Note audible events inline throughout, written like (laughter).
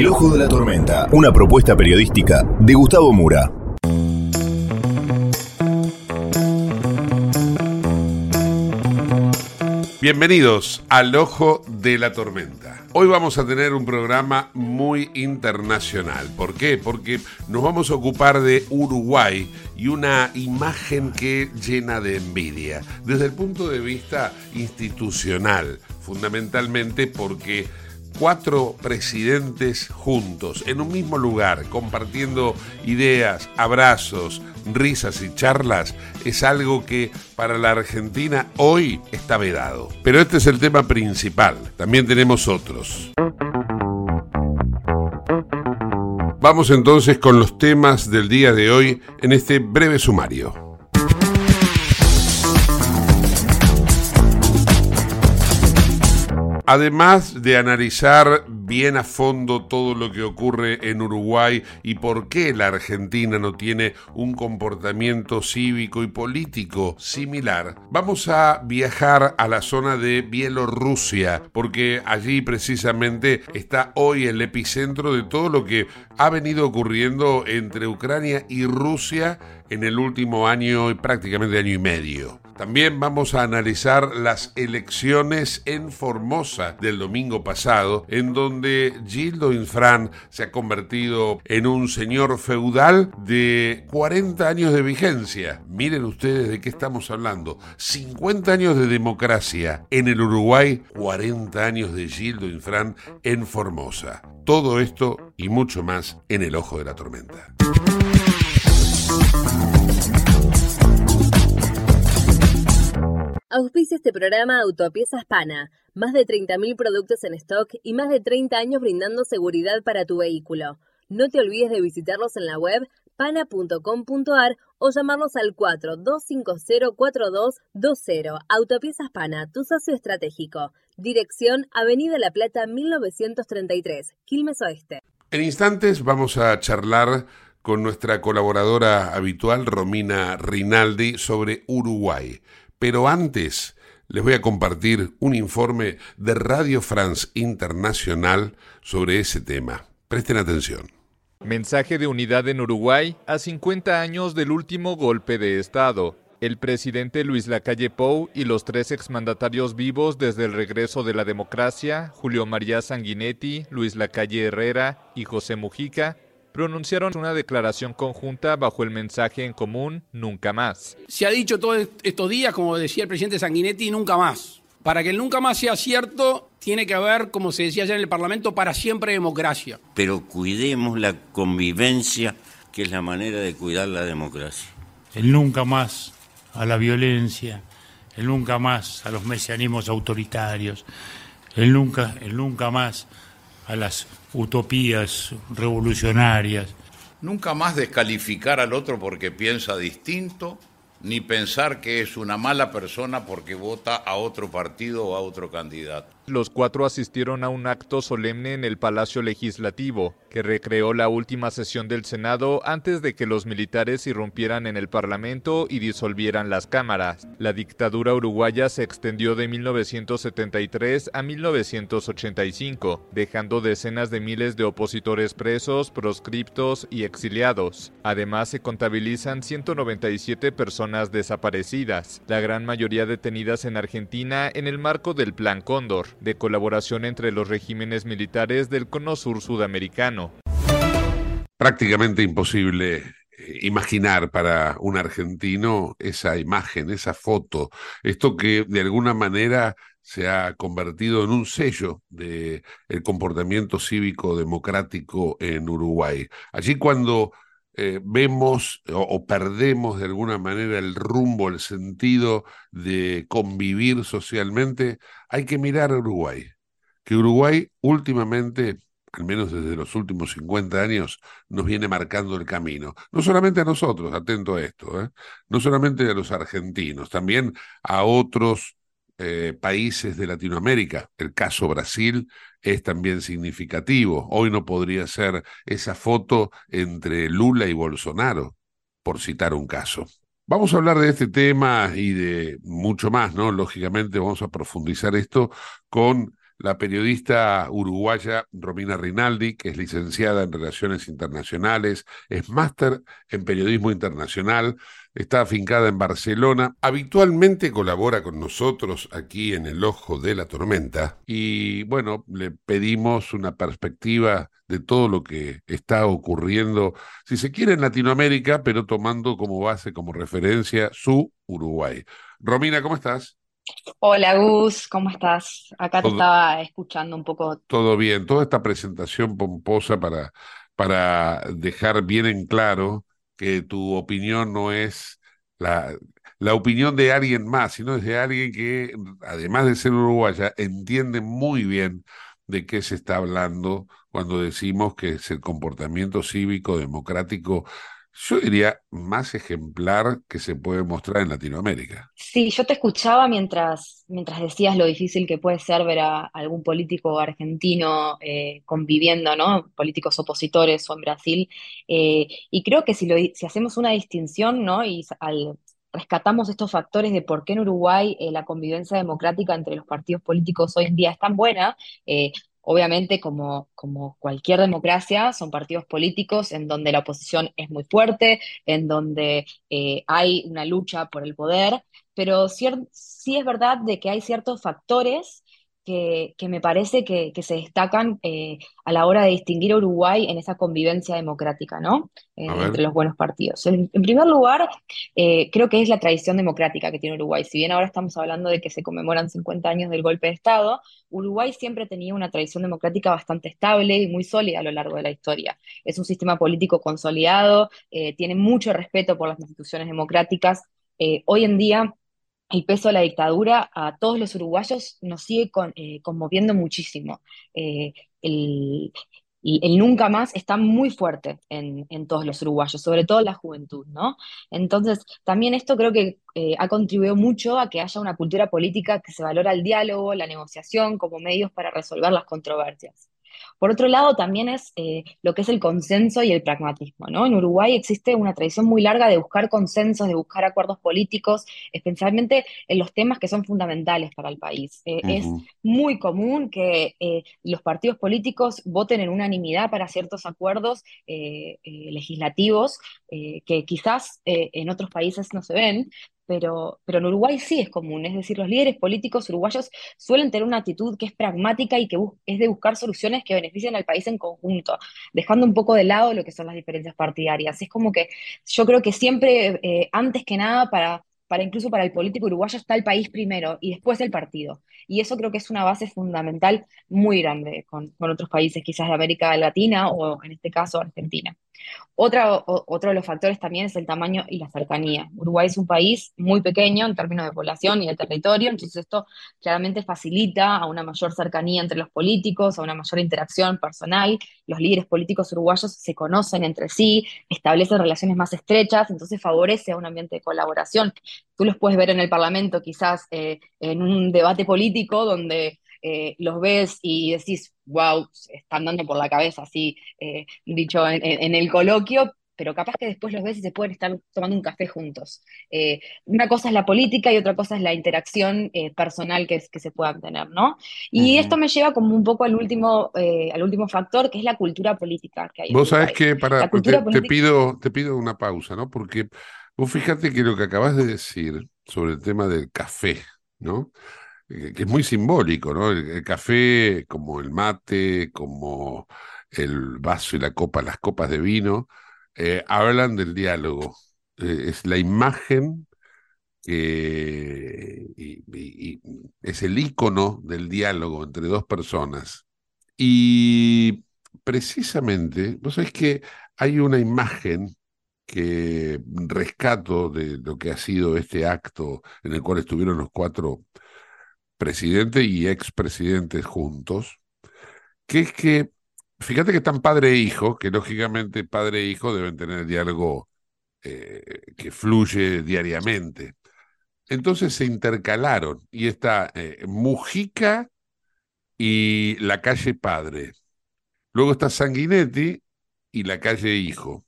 El Ojo de la Tormenta, una propuesta periodística de Gustavo Mura. Bienvenidos al Ojo de la Tormenta. Hoy vamos a tener un programa muy internacional. ¿Por qué? Porque nos vamos a ocupar de Uruguay y una imagen que llena de envidia, desde el punto de vista institucional, fundamentalmente porque cuatro presidentes juntos, en un mismo lugar, compartiendo ideas, abrazos, risas y charlas, es algo que para la Argentina hoy está vedado. Pero este es el tema principal, también tenemos otros. Vamos entonces con los temas del día de hoy en este breve sumario. Además de analizar bien a fondo todo lo que ocurre en Uruguay y por qué la Argentina no tiene un comportamiento cívico y político similar, vamos a viajar a la zona de Bielorrusia, porque allí precisamente está hoy el epicentro de todo lo que ha venido ocurriendo entre Ucrania y Rusia en el último año y prácticamente año y medio. También vamos a analizar las elecciones en Formosa del domingo pasado, en donde Gildo Infran se ha convertido en un señor feudal de 40 años de vigencia. Miren ustedes de qué estamos hablando. 50 años de democracia en el Uruguay, 40 años de Gildo Infran en Formosa. Todo esto y mucho más en el ojo de la tormenta. Auspicia este programa Autopiezas Pana. Más de 30.000 productos en stock y más de 30 años brindando seguridad para tu vehículo. No te olvides de visitarlos en la web pana.com.ar o llamarlos al 42504220. Autopiezas Pana, tu socio estratégico. Dirección Avenida La Plata 1933, Quilmes Oeste. En instantes vamos a charlar con nuestra colaboradora habitual, Romina Rinaldi, sobre Uruguay. Pero antes les voy a compartir un informe de Radio France Internacional sobre ese tema. Presten atención. Mensaje de unidad en Uruguay a 50 años del último golpe de Estado. El presidente Luis Lacalle Pou y los tres exmandatarios vivos desde el regreso de la democracia, Julio María Sanguinetti, Luis Lacalle Herrera y José Mujica, pronunciaron una declaración conjunta bajo el mensaje en común Nunca más. Se ha dicho todos estos días, como decía el presidente Sanguinetti, nunca más. Para que el nunca más sea cierto, tiene que haber, como se decía ayer en el Parlamento, para siempre democracia. Pero cuidemos la convivencia, que es la manera de cuidar la democracia. El nunca más a la violencia, el nunca más a los mesianismos autoritarios, el nunca, el nunca más a las utopías revolucionarias. Nunca más descalificar al otro porque piensa distinto, ni pensar que es una mala persona porque vota a otro partido o a otro candidato. Los cuatro asistieron a un acto solemne en el Palacio Legislativo, que recreó la última sesión del Senado antes de que los militares irrumpieran en el Parlamento y disolvieran las cámaras. La dictadura uruguaya se extendió de 1973 a 1985, dejando decenas de miles de opositores presos, proscriptos y exiliados. Además, se contabilizan 197 personas desaparecidas, la gran mayoría detenidas en Argentina en el marco del Plan Cóndor, de colaboración entre los regímenes militares del Cono Sur sudamericano. Prácticamente imposible eh, imaginar para un argentino esa imagen, esa foto, esto que de alguna manera se ha convertido en un sello del el comportamiento cívico democrático en Uruguay. Allí cuando eh, vemos o, perdemos de alguna manera el rumbo, el sentido de convivir socialmente, hay que mirar a Uruguay. Que Uruguay últimamente, al menos desde los últimos 50 años, nos viene marcando el camino. No solamente a nosotros, atento a esto, ¿eh? no solamente a los argentinos, también a otros eh, países de Latinoamérica. El caso Brasil es también significativo. Hoy no podría ser esa foto entre Lula y Bolsonaro, por citar un caso. Vamos a hablar de este tema y de mucho más, ¿no? Lógicamente vamos a profundizar esto con la periodista uruguaya Romina Rinaldi, que es licenciada en Relaciones Internacionales, es máster en Periodismo Internacional, está afincada en Barcelona, habitualmente colabora con nosotros aquí en el Ojo de la Tormenta y bueno, le pedimos una perspectiva de todo lo que está ocurriendo, si se quiere, en Latinoamérica, pero tomando como base, como referencia, su Uruguay. Romina, ¿cómo estás? Hola Gus, ¿cómo estás? Acá te estaba escuchando un poco. Todo bien, toda esta presentación pomposa para, para dejar bien en claro que tu opinión no es la, la opinión de alguien más, sino es de alguien que, además de ser uruguaya, entiende muy bien de qué se está hablando cuando decimos que es el comportamiento cívico democrático, yo diría, más ejemplar que se puede mostrar en Latinoamérica. Sí, yo te escuchaba mientras, mientras decías lo difícil que puede ser ver a algún político argentino eh, conviviendo, ¿no? Políticos opositores o en Brasil. Eh, y creo que si, hacemos una distinción, ¿no? Y rescatamos estos factores de por qué en Uruguay eh, la convivencia democrática entre los partidos políticos hoy en día es tan buena. Obviamente, como, como cualquier democracia, son partidos políticos en donde la oposición es muy fuerte, en donde eh, hay una lucha por el poder, pero sí es verdad de que hay ciertos factores que, que me parece que, que se destacan eh, a la hora de distinguir a Uruguay en esa convivencia democrática, ¿no? Eh, entre los buenos partidos. En, en primer lugar, eh, creo que es la tradición democrática que tiene Uruguay. Si bien ahora estamos hablando de que se conmemoran 50 años del golpe de Estado, Uruguay siempre tenía una tradición democrática bastante estable y muy sólida a lo largo de la historia. Es un sistema político consolidado, tiene mucho respeto por las instituciones democráticas. Hoy en día, el peso de la dictadura a todos los uruguayos nos sigue eh, conmoviendo muchísimo. Eh, el, nunca más está muy fuerte en, en todos los uruguayos, sobre todo en la juventud, ¿no? Entonces, también esto creo que eh, ha contribuido mucho a que haya una cultura política que se valora el diálogo, la negociación como medios para resolver las controversias. Por otro lado, también es eh, lo que es el consenso y el pragmatismo, ¿no? En Uruguay existe una tradición muy larga de buscar consensos, de buscar acuerdos políticos, especialmente en los temas que son fundamentales para el país. Eh, Es muy común que eh, los partidos políticos voten en unanimidad para ciertos acuerdos legislativos que quizás en otros países no se ven, pero, pero en Uruguay sí es común. Es decir, los líderes políticos uruguayos suelen tener una actitud que es pragmática y que es de buscar soluciones que beneficien al país en conjunto, dejando un poco de lado lo que son las diferencias partidarias. Es como que yo creo que siempre, eh, antes que nada, para, para incluso para el político uruguayo está el país primero y después el partido. Y eso creo que es una base fundamental muy grande con, con otros países, quizás de América Latina o en este caso Argentina. Otra, otro de los factores también es el tamaño y la cercanía. Uruguay es un país muy pequeño en términos de población y de territorio, entonces esto claramente facilita a una mayor cercanía entre los políticos, a una mayor interacción personal. Los líderes políticos uruguayos se conocen entre sí, establecen relaciones más estrechas, entonces favorece a un ambiente de colaboración. Tú los puedes ver en el Parlamento, quizás eh, en un debate político donde los ves y decís, wow, están dando por la cabeza, así dicho en, el coloquio, pero capaz que después los ves y se pueden estar tomando un café juntos. Eh, una cosa es la política y otra cosa es la interacción eh, personal que, que, se puedan tener, ¿no? Y esto me lleva como un poco al último, eh, al último factor, que es la cultura política que hay. Vos sabés que para, te, pido, te pido una pausa, ¿no? Porque vos fíjate que lo que acabas de decir sobre el tema del café, ¿no? que es muy simbólico, ¿no? el, café como el mate, como el vaso y la copa, las copas de vino, eh, hablan del diálogo. Eh, es la imagen es el icono del diálogo entre dos personas. Y precisamente, vos sabés que hay una imagen que rescato de lo que ha sido este acto en el cual estuvieron los cuatro presidentes y expresidentes juntos, que es que Fíjate que están padre e hijo, que lógicamente padre e hijo deben tener diálogo eh, que fluye diariamente. Entonces se intercalaron y está eh, Mujica y la calle Padre. Luego está Sanguinetti y la calle Hijo.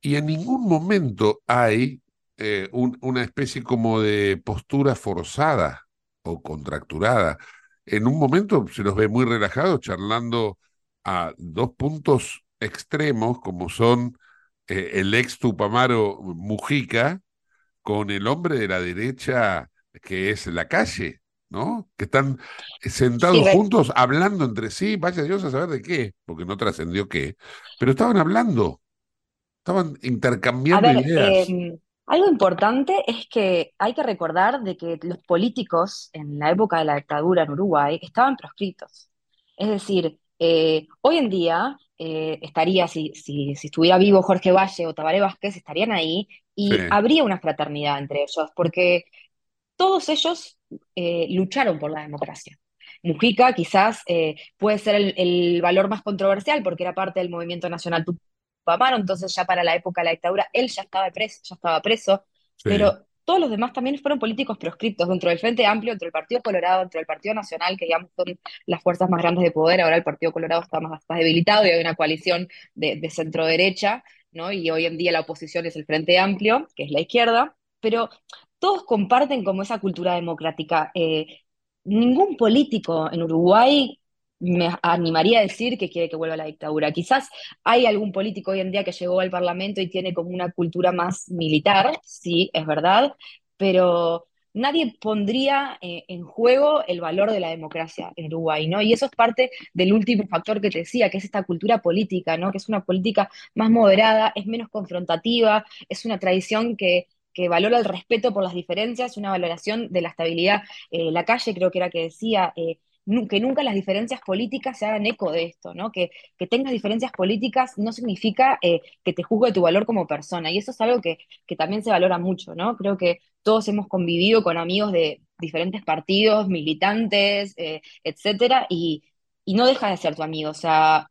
Y en ningún momento hay eh, una especie como de postura forzada o contracturada. En un momento se los ve muy relajados charlando a dos puntos extremos como son eh, el ex Tupamaro Mujica con el hombre de la derecha que es la calle, ¿no? Que están sentados juntos hablando entre sí, vaya Dios a saber de qué, porque no trascendió qué, pero estaban hablando, estaban intercambiando ideas. Em, algo importante es que hay que recordar de que los políticos en la época de la dictadura en Uruguay estaban proscritos. Es decir, eh, hoy en día eh, estaría, si, si, estuviera vivo Jorge Valle o Tabaré Vázquez, estarían ahí y habría una fraternidad entre ellos, porque todos ellos eh, lucharon por la democracia. Mujica quizás puede ser el, valor más controversial porque era parte del movimiento nacional Tupamaro, entonces ya para la época de la dictadura él ya estaba preso, ya estaba preso pero todos los demás también fueron políticos proscriptos dentro del Frente Amplio, dentro del Partido Colorado, dentro del Partido Nacional, que digamos son las fuerzas más grandes de poder. Ahora el Partido Colorado está más, debilitado y hay una coalición de, centro derecha, ¿no? Y hoy en día la oposición es el Frente Amplio, que es la izquierda, pero todos comparten como esa cultura democrática. Eh, ningún político en Uruguay me animaría a decir que quiere que vuelva la dictadura. Quizás hay algún político hoy en día que llegó al Parlamento y tiene como una cultura más militar, sí, es verdad, pero nadie pondría eh, en juego el valor de la democracia en Uruguay, ¿no? Y eso es parte del último factor que te decía, que es esta cultura política, ¿no? Que es una política más moderada, es menos confrontativa, es una tradición que, valora el respeto por las diferencias, una valoración de la estabilidad. Eh, la calle creo que era que decía, eh, que nunca las diferencias políticas se hagan eco de esto, ¿no? Que, que tengas diferencias políticas no significa eh, que te juzgue tu valor como persona, y eso es algo que, que, también se valora mucho, ¿no? Creo que todos hemos convivido con amigos de diferentes partidos, militantes, eh, etcétera, y, y no deja de ser tu amigo, o sea,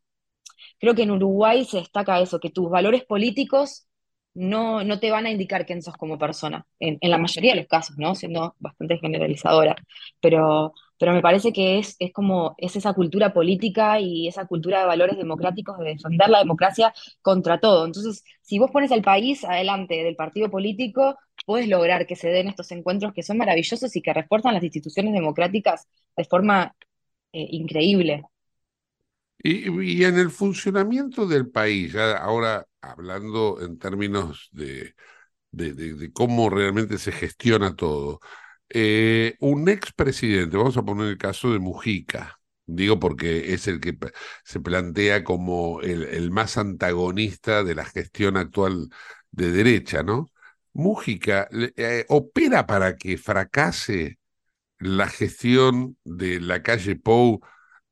creo que en Uruguay se destaca eso, que tus valores políticos no, no te van a indicar quién sos como persona, en, en la mayoría de los casos, ¿no? Siendo bastante generalizadora, pero pero me parece que es, es como es esa cultura política y esa cultura de valores democráticos de defender la democracia contra todo. Entonces, si vos pones al país adelante del partido político, puedes lograr que se den estos encuentros que son maravillosos y que refuerzan las instituciones democráticas de forma eh, increíble. Y, en el funcionamiento del país, ahora hablando en términos de, de cómo realmente se gestiona todo, eh, un expresidente, vamos a poner el caso de Mujica, digo porque es el que se plantea como el, más antagonista de la gestión actual de derecha, ¿no? Mujica eh, opera para que fracase la gestión de la calle Pou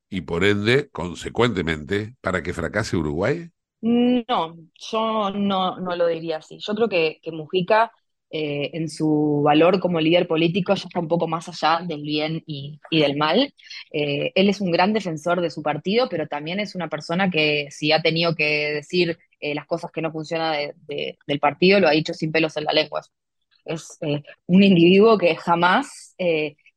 y por ende, consecuentemente, para que fracase Uruguay? No, yo no, no lo diría así. Yo creo que, que Mujica eh, en su valor como líder político ya está un poco más allá del bien y, del mal. Eh, él es un gran defensor de su partido, pero también es una persona que si ha tenido que decir eh, las cosas que no funcionan del partido, lo ha dicho sin pelos en la lengua. Es un individuo que jamás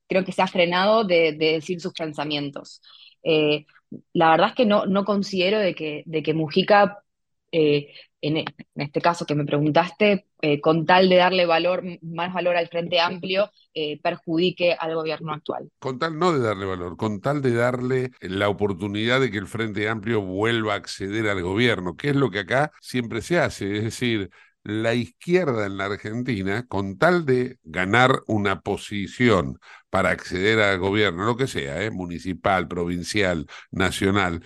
creo que se ha frenado de, decir sus pensamientos. Eh, la verdad es que no, no considero de que, de que Mujica eh, en, este caso que me preguntaste, eh, con tal de darle valor, más valor al Frente Amplio, eh, perjudique al gobierno actual. Con tal no de darle valor, con tal de darle la oportunidad de que el Frente Amplio vuelva a acceder al gobierno, que es lo que acá siempre se hace, es decir, la izquierda en la Argentina, con tal de ganar una posición para acceder al gobierno, lo que sea, municipal, provincial, nacional,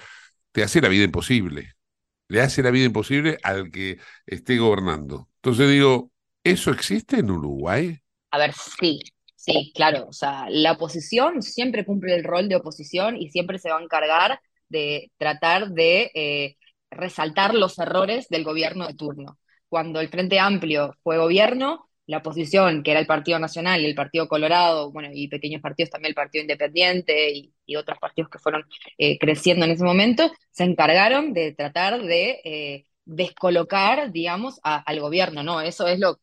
te hace la vida imposible le hace la vida imposible al que esté gobernando. Entonces digo, ¿eso existe en Uruguay? A ver, sí, sí, claro. O sea, la oposición siempre cumple el rol de oposición y siempre se va a encargar de tratar de eh, resaltar los errores del gobierno de turno. Cuando el Frente Amplio fue gobierno, la oposición, que era el Partido Nacional y el Partido Colorado, bueno, y pequeños partidos también el Partido Independiente y, otros partidos que fueron eh, creciendo en ese momento, se encargaron de tratar de eh, descolocar, digamos, al gobierno, ¿no? Eso es lo,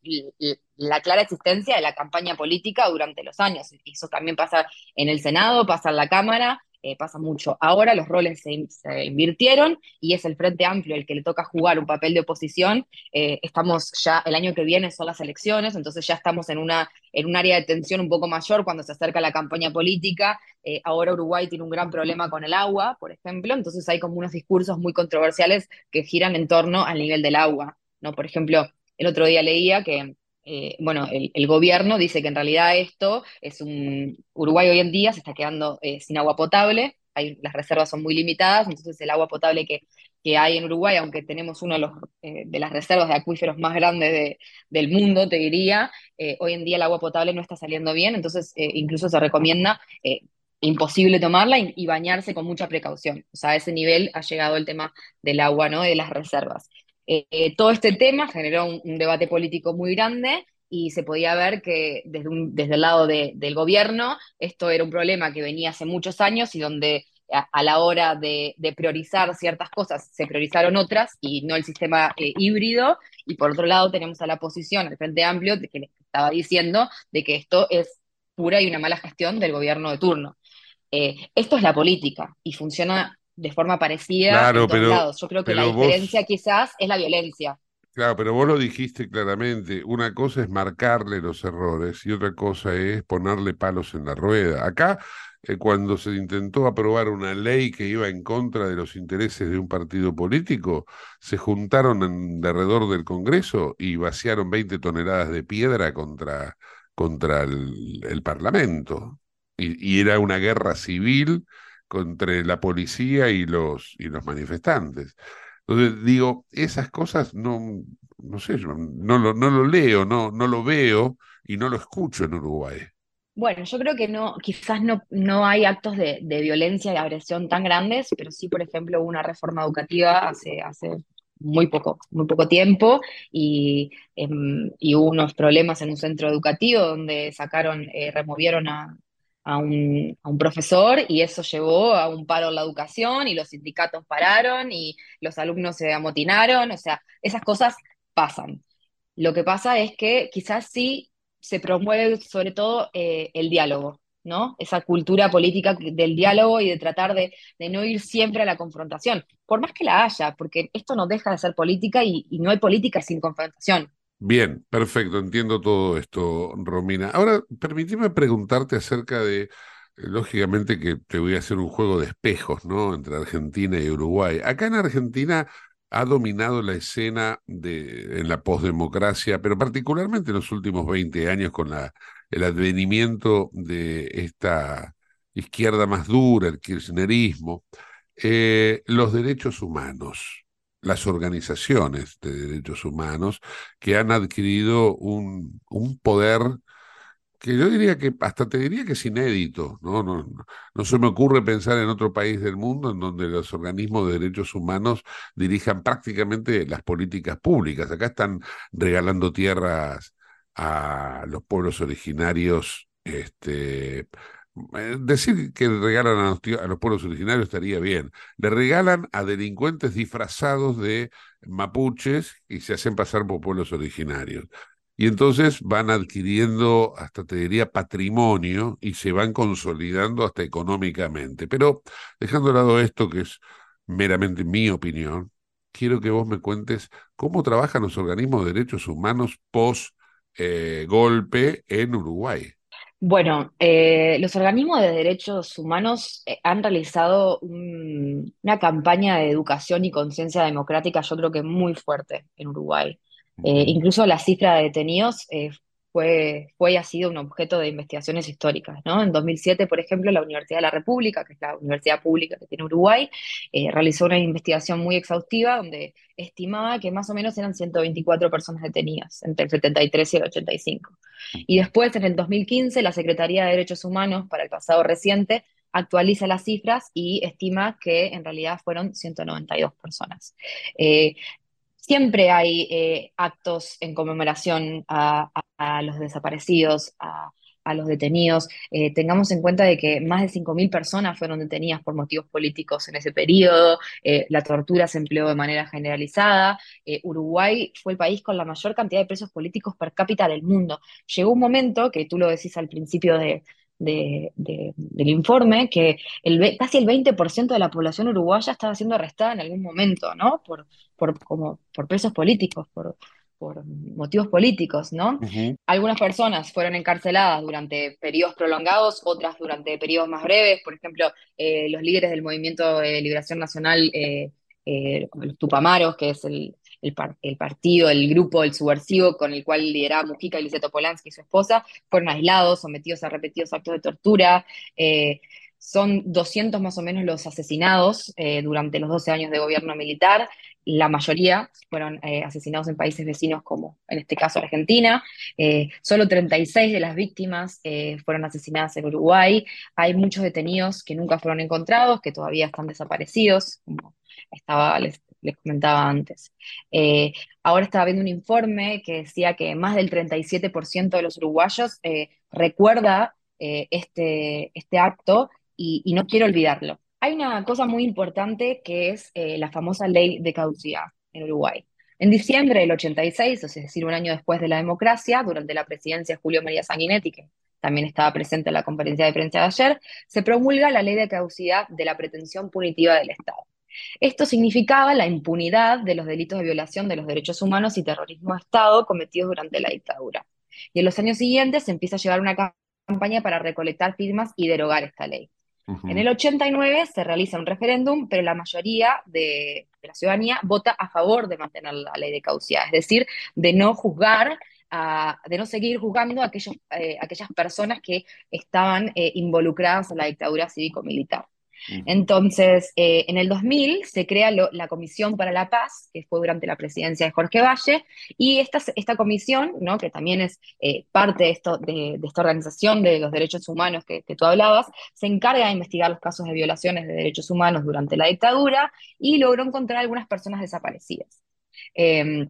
la clara existencia de la campaña política durante los años. Eso también pasa en el Senado, pasa en la Cámara, eh, pasa mucho. Ahora los roles se, invirtieron y es el Frente Amplio el que le toca jugar un papel de oposición. Eh, estamos ya, el año que viene son las elecciones, entonces ya estamos en, una, en un área de tensión un poco mayor cuando se acerca la campaña política. Eh, ahora Uruguay tiene un gran problema con el agua, por ejemplo, entonces hay como unos discursos muy controversiales que giran en torno al nivel del agua. ¿no? Por ejemplo, el otro día leía que eh, bueno, el, gobierno dice que en realidad esto es un... Uruguay hoy en día se está quedando eh, sin agua potable, las reservas son muy limitadas, entonces el agua potable que, que hay en Uruguay, aunque tenemos uno de, eh, de las reservas de acuíferos más grandes del mundo, te diría, hoy en día el agua potable no está saliendo bien, entonces incluso se recomienda imposible tomarla y, bañarse con mucha precaución. O sea, a ese nivel ha llegado el tema del agua, ¿no? De las reservas. Eh, todo este tema generó un, debate político muy grande y se podía ver que desde, desde el lado del gobierno esto era un problema que venía hace muchos años y donde a, la hora de, priorizar ciertas cosas se priorizaron otras y no el sistema eh, híbrido. Y por otro lado tenemos a la oposición, al Frente Amplio, que les estaba diciendo de que esto es pura y una mala gestión del gobierno de turno. Eh, esto es la política y funciona de forma parecida en todos lados. Yo creo que la diferencia quizás es la violencia. Claro, pero vos lo dijiste claramente. Una cosa es marcarle los errores y otra cosa es ponerle palos en la rueda. Acá, eh, cuando se intentó aprobar una ley que iba en contra de los intereses de un partido político, se juntaron en, alrededor del Congreso y vaciaron 20 toneladas de piedra contra, contra el, Parlamento. y era una guerra civil entre la policía y los, y los manifestantes. Entonces, digo, esas cosas no, no sé, no lo, no lo leo, no, no lo veo y no lo escucho en Uruguay. Bueno, yo creo que no, quizás no, no hay actos de, violencia y de agresión tan grandes, pero sí, por ejemplo, una reforma educativa hace, hace muy poco, muy poco tiempo y, em, y hubo unos problemas en un centro educativo donde sacaron, eh, removieron a, a un, profesor y eso llevó a un paro en la educación y los sindicatos pararon y los alumnos se amotinaron, o sea, esas cosas pasan. Lo que pasa es que quizás sí se promueve sobre todo eh, el diálogo, ¿no? Esa cultura política del diálogo y de tratar de, no ir siempre a la confrontación, por más que la haya, porque esto no deja de ser política y no hay política sin confrontación. Bien, perfecto, entiendo todo esto, Romina. Ahora, permíteme preguntarte acerca de, eh, lógicamente que te voy a hacer un juego de espejos, ¿no? Entre Argentina y Uruguay. Acá en Argentina ha dominado la escena de, en la posdemocracia, pero particularmente en los últimos 20 años con la, el advenimiento de esta izquierda más dura, el kirchnerismo, eh, los derechos humanos las organizaciones de derechos humanos que han adquirido un, un poder que yo diría que, hasta te diría que es inédito, ¿no? No, no, se me ocurre pensar en otro país del mundo en donde los organismos de derechos humanos dirijan prácticamente las políticas públicas. Acá están regalando tierras a los pueblos originarios este, decir que regalan a los, pueblos originarios estaría bien. Le regalan a delincuentes disfrazados de mapuches y se hacen pasar por pueblos originarios. y entonces van adquiriendo, hasta te diría, patrimonio y se van consolidando hasta económicamente. Pero dejando de lado esto, que es meramente mi opinión, quiero que vos me cuentes cómo trabajan los organismos de derechos humanos post eh, golpe en Uruguay. Bueno, eh, los organismos de derechos humanos eh, han realizado una campaña de educación y conciencia democrática, yo creo que muy fuerte en Uruguay. incluso la cifra de detenidos fue, fue y ha sido un objeto de investigaciones históricas. ¿no? En 2007, por ejemplo, la Universidad de la República, que es la universidad pública que tiene Uruguay, eh, realizó una investigación muy exhaustiva donde estimaba que más o menos eran 124 personas detenidas entre el 73 y el 85. Y después, en el 2015, la Secretaría de Derechos Humanos, para el pasado reciente, actualiza las cifras y estima que en realidad fueron 192 personas. Eh, siempre hay eh, actos en conmemoración a, los desaparecidos, a, los detenidos. Eh, tengamos en cuenta de que más de 5.000 personas fueron detenidas por motivos políticos en ese periodo, eh, la tortura se empleó de manera generalizada, Uruguay fue el país con la mayor cantidad de presos políticos per cápita del mundo. Llegó un momento, que tú lo decís al principio de, del informe que el, casi el 20% de la población uruguaya estaba siendo arrestada en algún momento, ¿no? Por, por, como, por presos políticos, por, por motivos políticos, ¿no? Algunas personas fueron encarceladas durante periodos prolongados, otras durante periodos más breves, por ejemplo, eh, los líderes del Movimiento de Liberación Nacional, eh, eh, los Tupamaros, que es el, el, partido, el grupo, el subversivo con el cual lideraba Mujica y Liceto Polanski y su esposa, fueron aislados, sometidos a repetidos actos de tortura. Eh, son 200 más o menos los asesinados eh, durante los 12 años de gobierno militar. La mayoría fueron eh, asesinados en países vecinos como en este caso Argentina. solo 36 de las víctimas fueron asesinadas en Uruguay. Hay muchos detenidos que nunca fueron encontrados, que todavía están desaparecidos, como estaba, les, comentaba antes. Eh, ahora estaba viendo un informe que decía que más del 37% de los uruguayos eh, recuerda eh, este, este acto y, no quiero olvidarlo. Hay una cosa muy importante que es la famosa ley de caducidad en Uruguay. En diciembre del 86, es decir, un año después de la democracia, durante la presidencia de Julio María Sanguinetti, que también estaba presente en la conferencia de prensa de ayer, se promulga la ley de caducidad de la pretensión punitiva del Estado. Esto significaba la impunidad de los delitos de violación de los derechos humanos y terrorismo de Estado cometidos durante la dictadura. Y en los años siguientes se empieza a llevar una campaña para recolectar firmas y derogar esta ley. En el 89 se realiza un referéndum, pero la mayoría de, la ciudadanía vota a favor de mantener la ley de caducidad, es decir, de no juzgar de no seguir juzgando a aquellos, eh, aquellas personas que estaban eh, involucradas en la dictadura cívico-militar. Entonces, eh, en el 2000 se crea la Comisión para la Paz, que fue durante la presidencia de Jorge Valle, y esta, esta comisión, ¿no? que también es eh, parte de, esto, de, esta organización de los derechos humanos que, tú hablabas, se encarga de investigar los casos de violaciones de derechos humanos durante la dictadura y logró encontrar algunas personas desaparecidas. Em,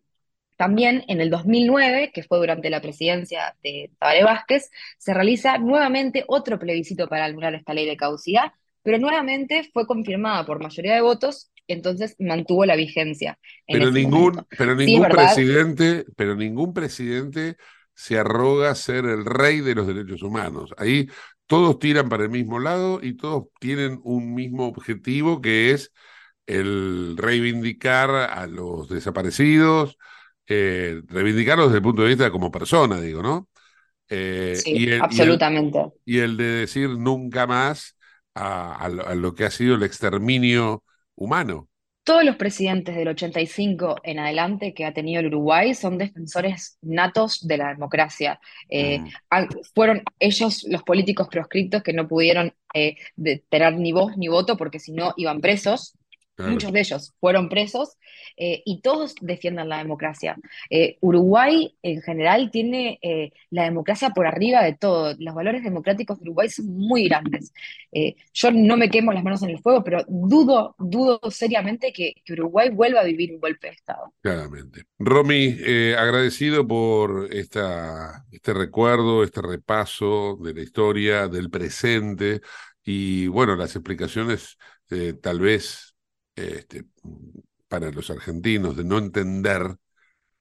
también en el 2009, que fue durante la presidencia de Tabaré Vázquez, se realiza nuevamente otro plebiscito para anular esta ley de caducidad, pero nuevamente fue confirmada por mayoría de votos, entonces mantuvo la vigencia. pero ningún, pero ningún presidente, pero ningún presidente se arroga ser el rey de los derechos humanos. Ahí todos tiran para el mismo lado y todos tienen un mismo objetivo que es el reivindicar a los desaparecidos, eh, reivindicarlos desde el punto de vista como persona, digo, ¿no? Eh, sí, absolutamente. y el de decir nunca más a, lo que ha sido el exterminio humano. Todos los presidentes del 85 en adelante que ha tenido el Uruguay son defensores natos de la democracia. Eh, fueron ellos los políticos proscriptos que no pudieron eh, tener ni voz ni voto porque si no iban presos. Muchos de ellos fueron presos eh, y todos defiendan la democracia. Eh, Uruguay en general tiene eh, la democracia por arriba de todo. Los valores democráticos de Uruguay son muy grandes. yo no me quemo las manos en el fuego, pero dudo, dudo seriamente que, Uruguay vuelva a vivir un golpe de Estado. Claramente. Romy, agradecido por esta, este recuerdo, este repaso de la historia, del presente y bueno, las explicaciones tal vez este, para los argentinos de no entender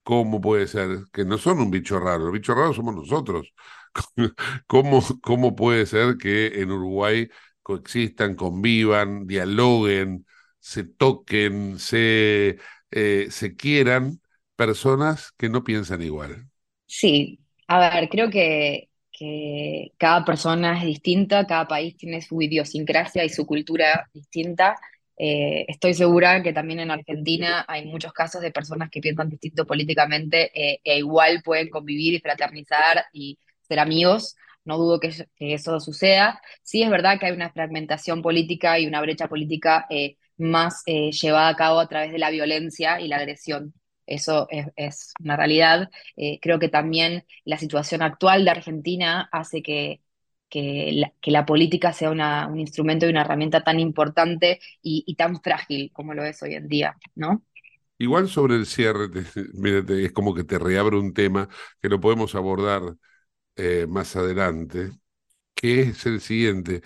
¿Cómo puede ser? Que no son un bicho raro, los bichos raros somos nosotros. (laughs) ¿Cómo, ¿Cómo puede ser que en Uruguay coexistan, convivan, dialoguen, se toquen, se, eh, se quieran personas que no piensan igual? Sí, a ver, creo que, que cada persona es distinta, cada país tiene su idiosincrasia y su cultura distinta. Eh, estoy segura que también en Argentina hay muchos casos de personas que piensan distinto políticamente eh, e igual pueden convivir y fraternizar y ser amigos. No dudo que, que eso suceda. Sí es verdad que hay una fragmentación política y una brecha política eh, más llevada a cabo a través de la violencia y la agresión. Eso es, es una realidad. creo que también la situación actual de Argentina hace que que la, que la política sea una, un instrumento y una herramienta tan importante y, y, tan frágil como lo es hoy en día, ¿no? Igual sobre el cierre, (laughs) es como que te reabre un tema que lo podemos abordar eh, más adelante, que es el siguiente.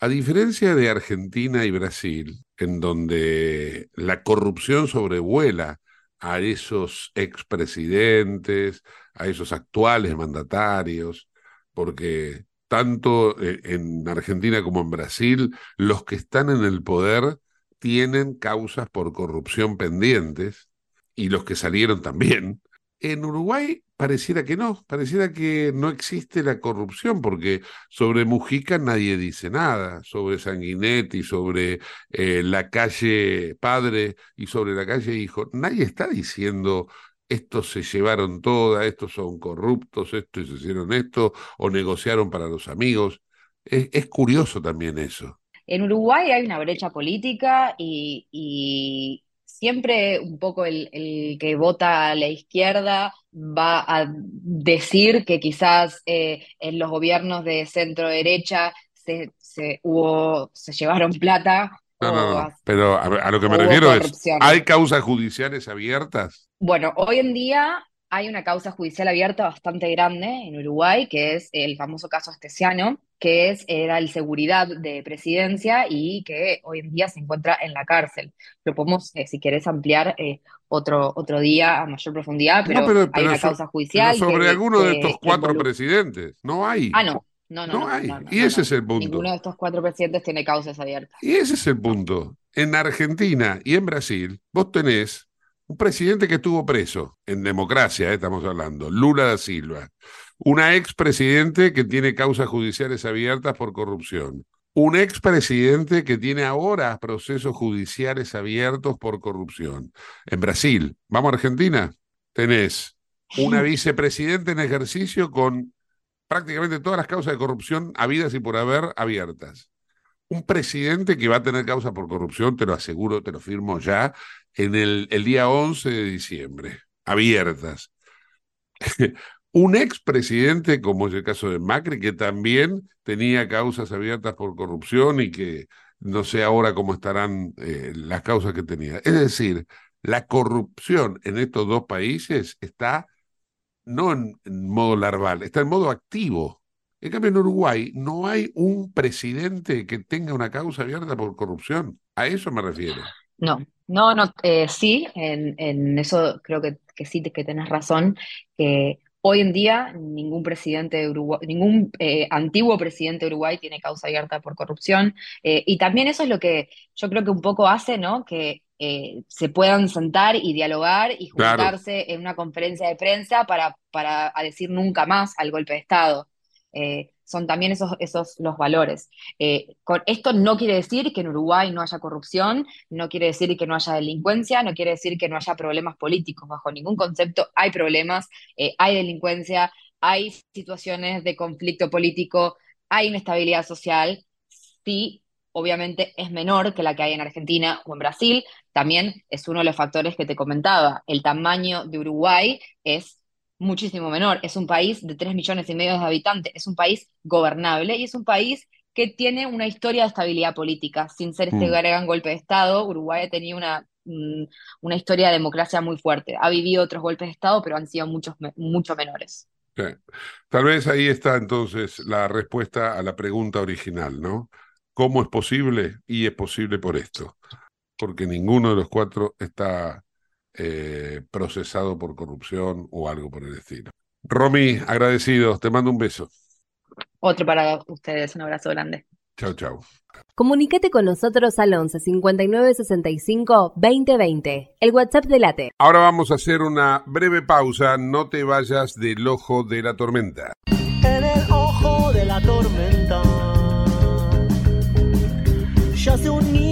A diferencia de Argentina y Brasil, en donde la corrupción sobrevuela a esos expresidentes, a esos actuales mandatarios, porque tanto eh, en Argentina como en Brasil, los que están en el poder tienen causas por corrupción pendientes y los que salieron también. En Uruguay pareciera que no, pareciera que no existe la corrupción, porque sobre Mujica nadie dice nada, sobre Sanguinetti, sobre eh, la calle Padre y sobre la calle Hijo, nadie está diciendo estos se llevaron toda, estos son corruptos, estos hicieron esto, o negociaron para los amigos. Es, curioso también eso. En Uruguay hay una brecha política y, siempre un poco el, que vota a la izquierda va a decir que quizás eh, en los gobiernos de centro derecha se, se, hubo, se llevaron plata no, no, no, pero a, lo que me refiero es, ¿hay causas judiciales abiertas? Bueno, hoy en día hay una causa judicial abierta bastante grande en Uruguay, que es el famoso caso Astesiano, que es, era el seguridad de presidencia y que hoy en día se encuentra en la cárcel. Lo podemos, eh, si querés, ampliar eh, otro, otro día a mayor profundidad, pero, hay una causa judicial. sobre alguno de estos cuatro presidentes, no hay. Ah, no, no, no, hay. y ese es el punto. Ninguno de estos cuatro presidentes tiene causas abiertas. Y ese es el punto. En Argentina y en Brasil, vos tenés un presidente que estuvo preso, en democracia eh, estamos hablando, Lula da Silva. Una expresidente que tiene causas judiciales abiertas por corrupción. Un expresidente que tiene ahora procesos judiciales abiertos por corrupción. En Brasil, vamos a Argentina, tenés una vicepresidenta en ejercicio con prácticamente todas las causas de corrupción habidas y por haber abiertas. Un presidente que va a tener causa por corrupción, te lo aseguro, te lo firmo ya, en el, día 11 de diciembre, abiertas. (laughs) un expresidente, como es el caso de Macri, que también tenía causas abiertas por corrupción y que no sé ahora cómo estarán eh, las causas que tenía. Es decir, la corrupción en estos dos países está no en, modo larval, está en modo activo. En cambio, en Uruguay no hay un presidente que tenga una causa abierta por corrupción. A eso me refiero. No, no, no, eh, sí, en, en, eso creo que, que sí que tenés razón, que hoy en día ningún presidente de Uruguay, ningún eh, antiguo presidente de Uruguay tiene causa abierta por corrupción. Eh, y también eso es lo que yo creo que un poco hace, ¿no? Que eh, se puedan sentar y dialogar y juntarse en una conferencia de prensa para, para decir nunca más al golpe de Estado. Eh, son también esos, esos los valores. Eh, con, esto no quiere decir que en Uruguay no haya corrupción, no quiere decir que no haya delincuencia, no quiere decir que no haya problemas políticos. Bajo ningún concepto hay problemas, hay delincuencia, hay situaciones de conflicto político, hay inestabilidad social. Sí, obviamente es menor que la que hay en Argentina o en Brasil. También es uno de los factores que te comentaba. El tamaño de Uruguay es muchísimo menor. Es un país de 3 millones y medio de habitantes. Es un país gobernable y es un país que tiene una historia de estabilidad política. Sin ser este mm. gran golpe de Estado, Uruguay ha tenido una, mm, una historia de democracia muy fuerte. Ha vivido otros golpes de Estado, pero han sido muchos, mucho menores. Tal vez ahí está entonces la respuesta a la pregunta original, ¿no? ¿Cómo es posible? Y es posible por esto, porque ninguno de los cuatro está eh, procesado por corrupción o algo por el estilo. Romy, agradecido, te mando un beso. Otro para ustedes, un abrazo grande. Chao, chao. Comunicate con nosotros al 11 59 65 2020, el WhatsApp de Late. Ahora vamos a hacer una breve pausa, no te vayas del ojo de la tormenta. En el ojo de la tormenta yace un niño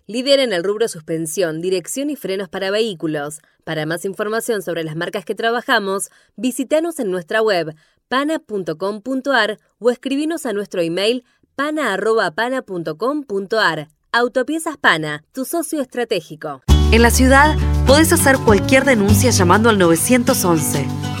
líder en el rubro suspensión, dirección y frenos para vehículos. Para más información sobre las marcas que trabajamos, visítanos en nuestra web pana.com.ar o escribinos a nuestro email pana.pana.com.ar. Autopiezas Pana, tu socio estratégico. En la ciudad podés hacer cualquier denuncia llamando al 911.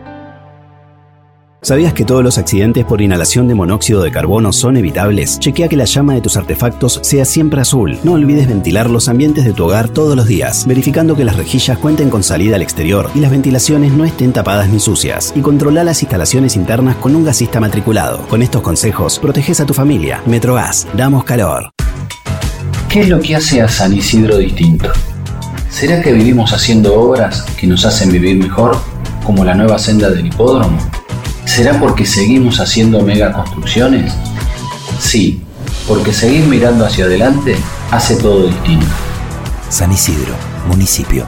¿Sabías que todos los accidentes por inhalación de monóxido de carbono son evitables? Chequea que la llama de tus artefactos sea siempre azul. No olvides ventilar los ambientes de tu hogar todos los días, verificando que las rejillas cuenten con salida al exterior y las ventilaciones no estén tapadas ni sucias. Y controla las instalaciones internas con un gasista matriculado. Con estos consejos, proteges a tu familia. Metrogas, damos calor. ¿Qué es lo que hace a San Isidro distinto? ¿Será que vivimos haciendo obras que nos hacen vivir mejor, como la nueva senda del hipódromo? ¿Será porque seguimos haciendo megaconstrucciones? Sí, porque seguir mirando hacia adelante hace todo distinto. San Isidro, municipio.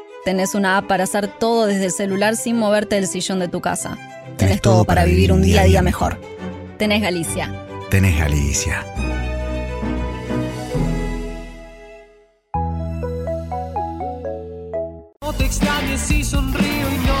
Tenés una app para hacer todo desde el celular sin moverte del sillón de tu casa. Tenés, todo, todo para vivir un día a día mejor. Tenés Galicia. Tenés Galicia. No te extrañes si sonrío y no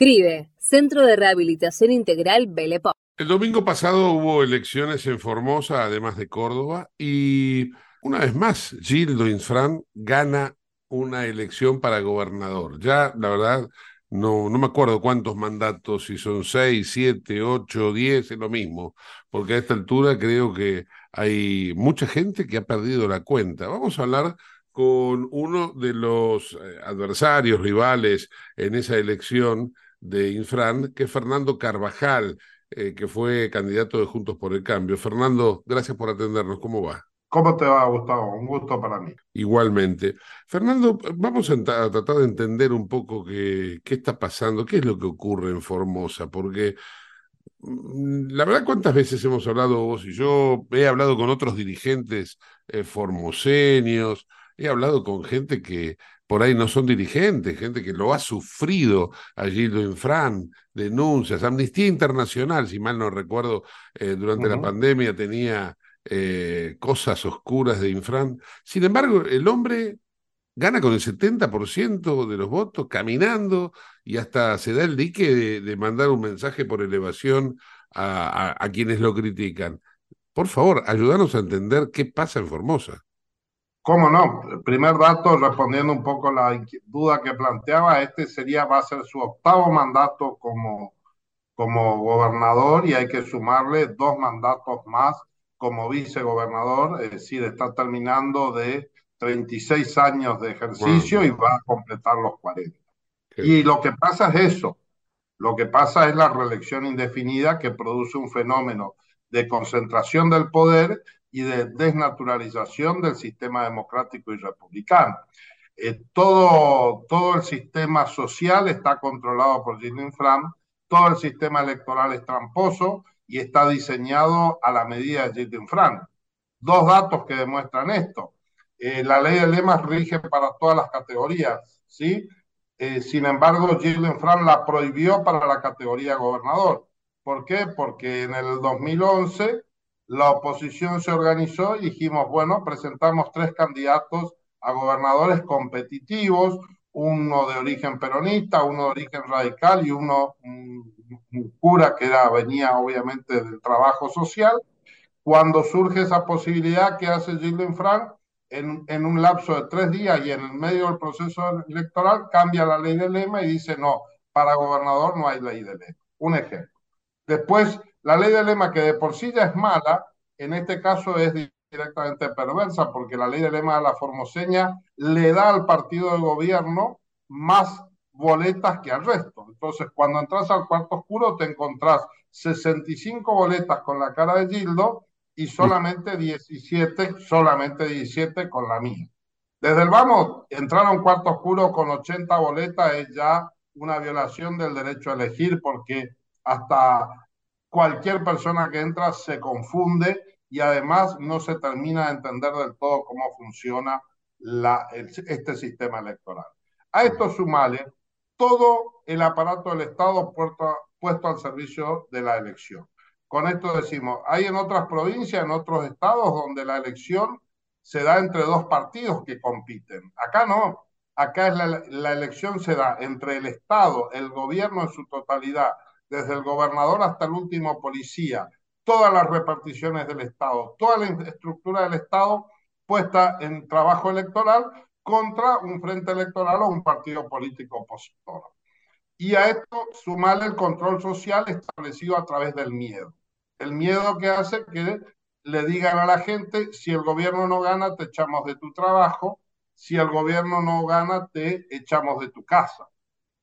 CRIBE, Centro de Rehabilitación Integral Belepo. El domingo pasado hubo elecciones en Formosa, además de Córdoba, y una vez más, Gildo Infran gana una elección para gobernador. Ya, la verdad, no, no me acuerdo cuántos mandatos, si son seis, siete, ocho, diez, es lo mismo, porque a esta altura creo que hay mucha gente que ha perdido la cuenta. Vamos a hablar con uno de los eh, adversarios, rivales en esa elección de Infran, que es Fernando Carvajal, eh, que fue candidato de Juntos por el Cambio. Fernando, gracias por atendernos. ¿Cómo va? ¿Cómo te va, Gustavo? Un gusto para mí. Igualmente. Fernando, vamos a, a tratar de entender un poco qué, qué está pasando, qué es lo que ocurre en Formosa, porque mm, la verdad, ¿cuántas veces hemos hablado vos y yo? He hablado con otros dirigentes eh, formoseños, he hablado con gente que por ahí no son dirigentes, gente que lo ha sufrido a Gildo Infran, denuncias, Amnistía Internacional, si mal no recuerdo, eh, durante la pandemia tenía eh, cosas oscuras de Infran. Sin embargo, el hombre gana con el 70% de los votos, caminando, y hasta se da el dique de, de mandar un mensaje por elevación a, a- a quienes lo critican. Por favor, ayúdanos a entender qué pasa en Formosa. ¿Cómo no? El primer dato, respondiendo un poco a la duda que planteaba, este sería, va a ser su octavo mandato como, como gobernador y hay que sumarle dos mandatos más como vicegobernador, es decir, está terminando de 36 años de ejercicio y va a completar los 40. Y lo que pasa es eso, lo que pasa es la reelección indefinida que produce un fenómeno de concentración del poder y de desnaturalización del sistema democrático y republicano. Eh, todo, todo el sistema social está controlado por Gilles Infram, todo el sistema electoral es tramposo y está diseñado a la medida de Gilles Infram. Dos datos que demuestran esto. Eh, la ley de lemas rige para todas las categorías, ¿sí? Eh, sin embargo, Gilles Infran la prohibió para la categoría gobernador. ¿Por qué? Porque en el 2011 la oposición se organizó y dijimos, bueno, presentamos tres candidatos a gobernadores competitivos, uno de origen peronista, uno de origen radical y uno, un, un cura que era, venía obviamente del trabajo social. Cuando surge esa posibilidad, ¿qué hace Gilles Infran? En, en, un lapso de tres días y en el medio del proceso electoral cambia la ley de lema y dice, no, para gobernador no hay ley de lema. Un ejemplo. Después, la ley de lema, que de por sí ya es mala, en este caso es directamente perversa, porque la ley de lema de la formoseña le da al partido de gobierno más boletas que al resto. Entonces, cuando entras al cuarto oscuro, te encontrás 65 boletas con la cara de Gildo y solamente 17, solamente 17 con la mía. Desde el vamos, entrar a un cuarto oscuro con 80 boletas es ya una violación del derecho a elegir, porque hasta cualquier persona que entra se confunde y además no se termina de entender del todo cómo funciona este sistema electoral. A esto sumale todo el aparato del Estado puesto, puesto al servicio de la elección. Con esto decimos, hay en otras provincias, en otros estados, donde la elección se da entre dos partidos que compiten. Acá no, acá es la, la elección se da entre el Estado, el gobierno en su totalidad, desde el gobernador hasta el último policía, todas las reparticiones del Estado, toda la estructura del Estado puesta en trabajo electoral contra un frente electoral o un partido político opositor. Y a esto sumarle el control social establecido a través del miedo. El miedo que hace que le digan a la gente, si el gobierno no gana, te echamos de tu trabajo, si el gobierno no gana, te echamos de tu casa.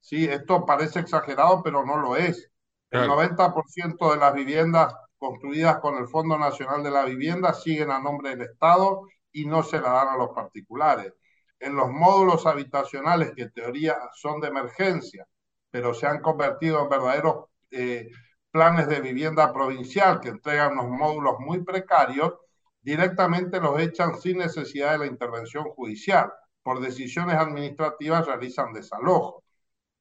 Sí, esto parece exagerado, pero no lo es. El Claro. 90% de las viviendas construidas con el Fondo Nacional de la Vivienda siguen a nombre del Estado y no se la dan a los particulares. En los módulos habitacionales, que en teoría son de emergencia, pero se han convertido en verdaderos eh, planes de vivienda provincial que entregan unos módulos muy precarios, directamente los echan sin necesidad de la intervención judicial. Por decisiones administrativas realizan desalojo.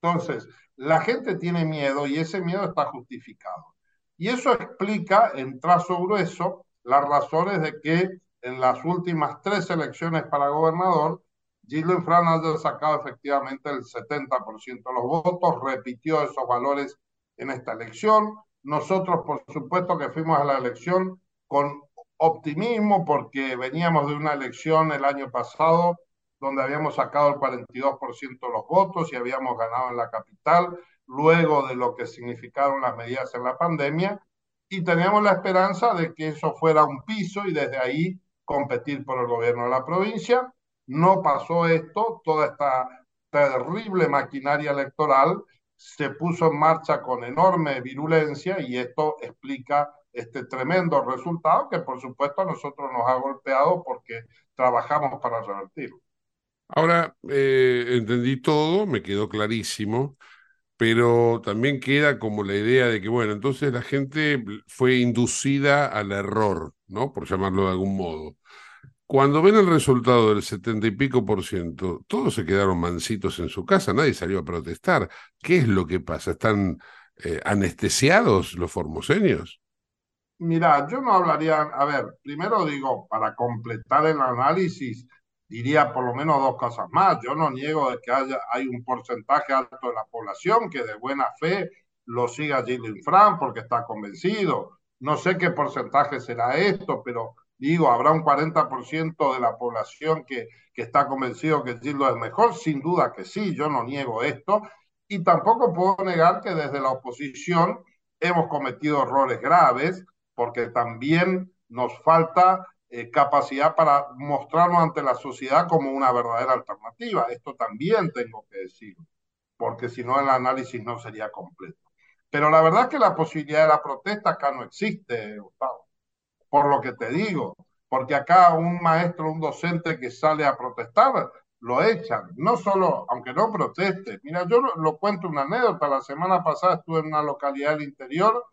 Entonces, la gente tiene miedo y ese miedo está justificado. Y eso explica, en trazo grueso, las razones de que en las últimas tres elecciones para gobernador, Gildo Infran haya sacado efectivamente el 70% de los votos, repitió esos valores en esta elección. Nosotros, por supuesto, que fuimos a la elección con optimismo porque veníamos de una elección el año pasado donde habíamos sacado el 42% de los votos y habíamos ganado en la capital, luego de lo que significaron las medidas en la pandemia, y teníamos la esperanza de que eso fuera un piso y desde ahí competir por el gobierno de la provincia. No pasó esto, toda esta terrible maquinaria electoral se puso en marcha con enorme virulencia y esto explica este tremendo resultado que por supuesto a nosotros nos ha golpeado porque trabajamos para revertirlo. Ahora, eh, entendí todo, me quedó clarísimo, pero también queda como la idea de que, bueno, entonces la gente fue inducida al error, ¿no? Por llamarlo de algún modo. Cuando ven el resultado del setenta y pico por ciento, todos se quedaron mansitos en su casa, nadie salió a protestar. ¿Qué es lo que pasa? ¿Están eh, anestesiados los formoseños? Mira, yo no hablaría, a ver, primero digo, para completar el análisis, diría por lo menos dos cosas más. Yo no niego de que haya, hay un porcentaje alto de la población que de buena fe lo siga Gilles Infran porque está convencido. No sé qué porcentaje será esto, pero digo, habrá un 40% de la población que, que está convencido que Gildo es mejor. Sin duda que sí, yo no niego esto. Y tampoco puedo negar que desde la oposición hemos cometido errores graves porque también nos falta eh, capacidad para mostrarnos ante la sociedad como una verdadera alternativa. Esto también tengo que decirlo, porque si no el análisis no sería completo. Pero la verdad es que la posibilidad de la protesta acá no existe, Gustavo, por lo que te digo, porque acá un maestro, un docente que sale a protestar, lo echan, no solo, aunque no proteste. Mira, yo lo, lo cuento una anécdota, la semana pasada estuve en una localidad del interior,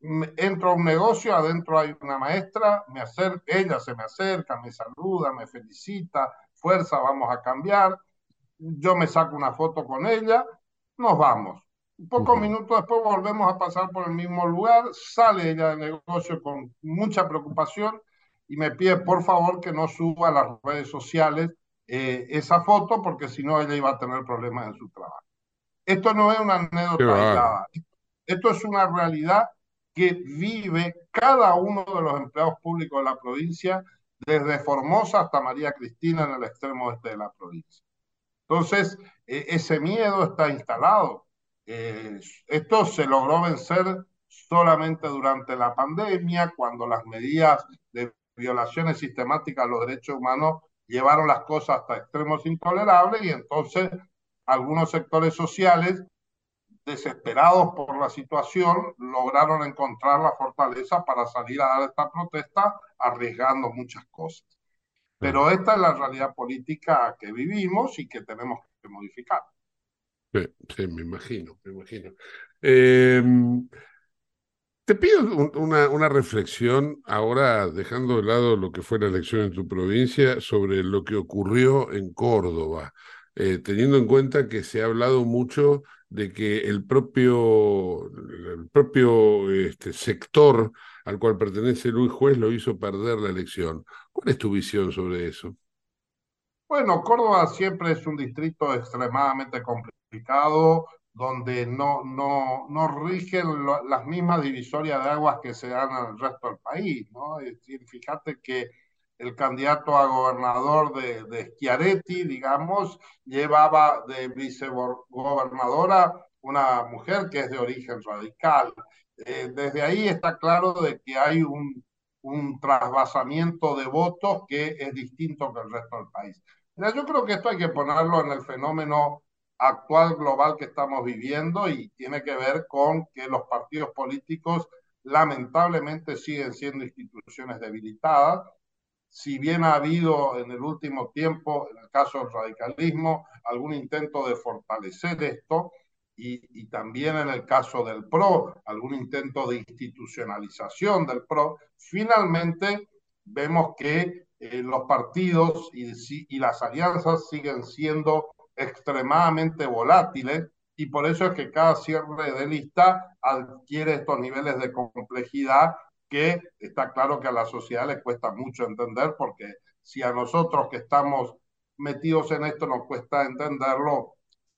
entro a un negocio, adentro hay una maestra, me acerca, ella se me acerca, me saluda, me felicita, fuerza, vamos a cambiar. Yo me saco una foto con ella, nos vamos. Pocos minutos después volvemos a pasar por el mismo lugar, sale ella del negocio con mucha preocupación y me pide por favor que no suba a las redes sociales eh, esa foto porque si no ella iba a tener problemas en su trabajo. Esto no es una anécdota aislada, esto es una realidad que vive cada uno de los empleados públicos de la provincia, desde Formosa hasta María Cristina en el extremo este de la provincia. Entonces, eh, ese miedo está instalado. Eh, esto se logró vencer solamente durante la pandemia, cuando las medidas de violaciones sistemáticas a los derechos humanos llevaron las cosas hasta extremos intolerables y entonces algunos sectores sociales desesperados por la situación, lograron encontrar la fortaleza para salir a dar esta protesta arriesgando muchas cosas. Pero esta es la realidad política que vivimos y que tenemos que modificar. Sí, sí, me imagino, me imagino. Eh, te pido un- una, una reflexión ahora, dejando de lado lo que fue la elección en tu provincia, sobre lo que ocurrió en Córdoba, eh, teniendo en cuenta que se ha hablado mucho de que el propio, el propio este, sector al cual pertenece Luis Juez lo hizo perder la elección. ¿Cuál es tu visión sobre eso? Bueno, Córdoba siempre es un distrito extremadamente complicado, donde no, no, no rigen las mismas divisorias de aguas que se dan el resto del país, ¿no? Es decir, fíjate que el candidato a gobernador de, de Schiaretti, digamos, llevaba de vicegobernadora una mujer que es de origen radical. eh, desde ahí está claro de que hay un, un trasvasamiento de votos que es distinto que el resto del país. Mira, yo creo que esto hay que ponerlo en el fenómeno actual global que estamos viviendo y tiene que ver con que los partidos políticos lamentablemente siguen siendo instituciones debilitadas. Si bien ha habido en el último tiempo, en el caso del radicalismo, algún intento de fortalecer esto, y, también en el caso del PRO, algún intento de institucionalización del PRO, finalmente vemos que eh, los partidos y, y las alianzas siguen siendo extremadamente volátiles y por eso es que cada cierre de lista adquiere estos niveles de complejidad que está claro que a la sociedad le cuesta mucho entender porque si a nosotros que estamos metidos en esto nos cuesta entenderlo,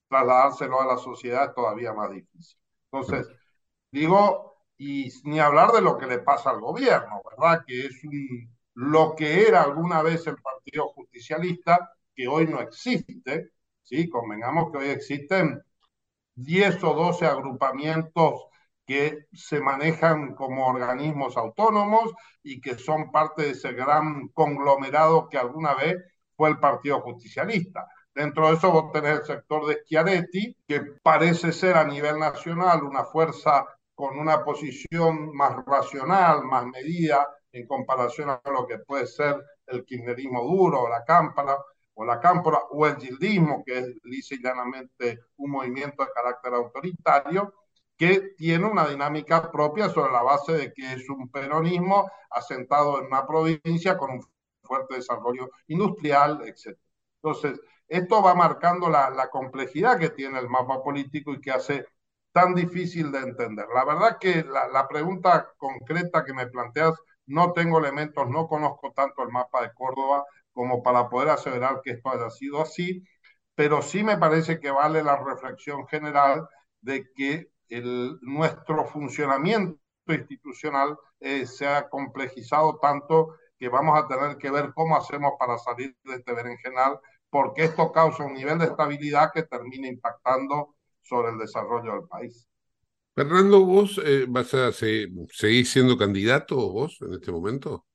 trasladárselo a la sociedad es todavía más difícil. Entonces, digo, y ni hablar de lo que le pasa al gobierno, ¿verdad? Que es un, lo que era alguna vez el Partido Justicialista, que hoy no existe, ¿sí? Convengamos que hoy existen 10 o 12 agrupamientos que se manejan como organismos autónomos y que son parte de ese gran conglomerado que alguna vez fue el Partido Justicialista. Dentro de eso vos tenés el sector de Schiaretti, que parece ser a nivel nacional una fuerza con una posición más racional, más medida en comparación a lo que puede ser el kirchnerismo duro o la cámpara o la cámpora o el gildismo, que es lisa y llanamente un movimiento de carácter autoritario, que tiene una dinámica propia sobre la base de que es un peronismo asentado en una provincia con un fuerte desarrollo industrial, etc. Entonces, esto va marcando la, la, complejidad que tiene el mapa político y que hace tan difícil de entender. La verdad que la, la, pregunta concreta que me planteas, no tengo elementos, no conozco tanto el mapa de Córdoba como para poder aseverar que esto haya sido así, pero sí me parece que vale la reflexión general de que el, nuestro funcionamiento institucional eh, se ha complejizado tanto que vamos a tener que ver cómo hacemos para salir de este berenjenal porque esto causa un nivel de estabilidad que termina impactando sobre el desarrollo del país. Fernando, ¿vos eh, vas a se, seguir siendo candidato vos en este momento?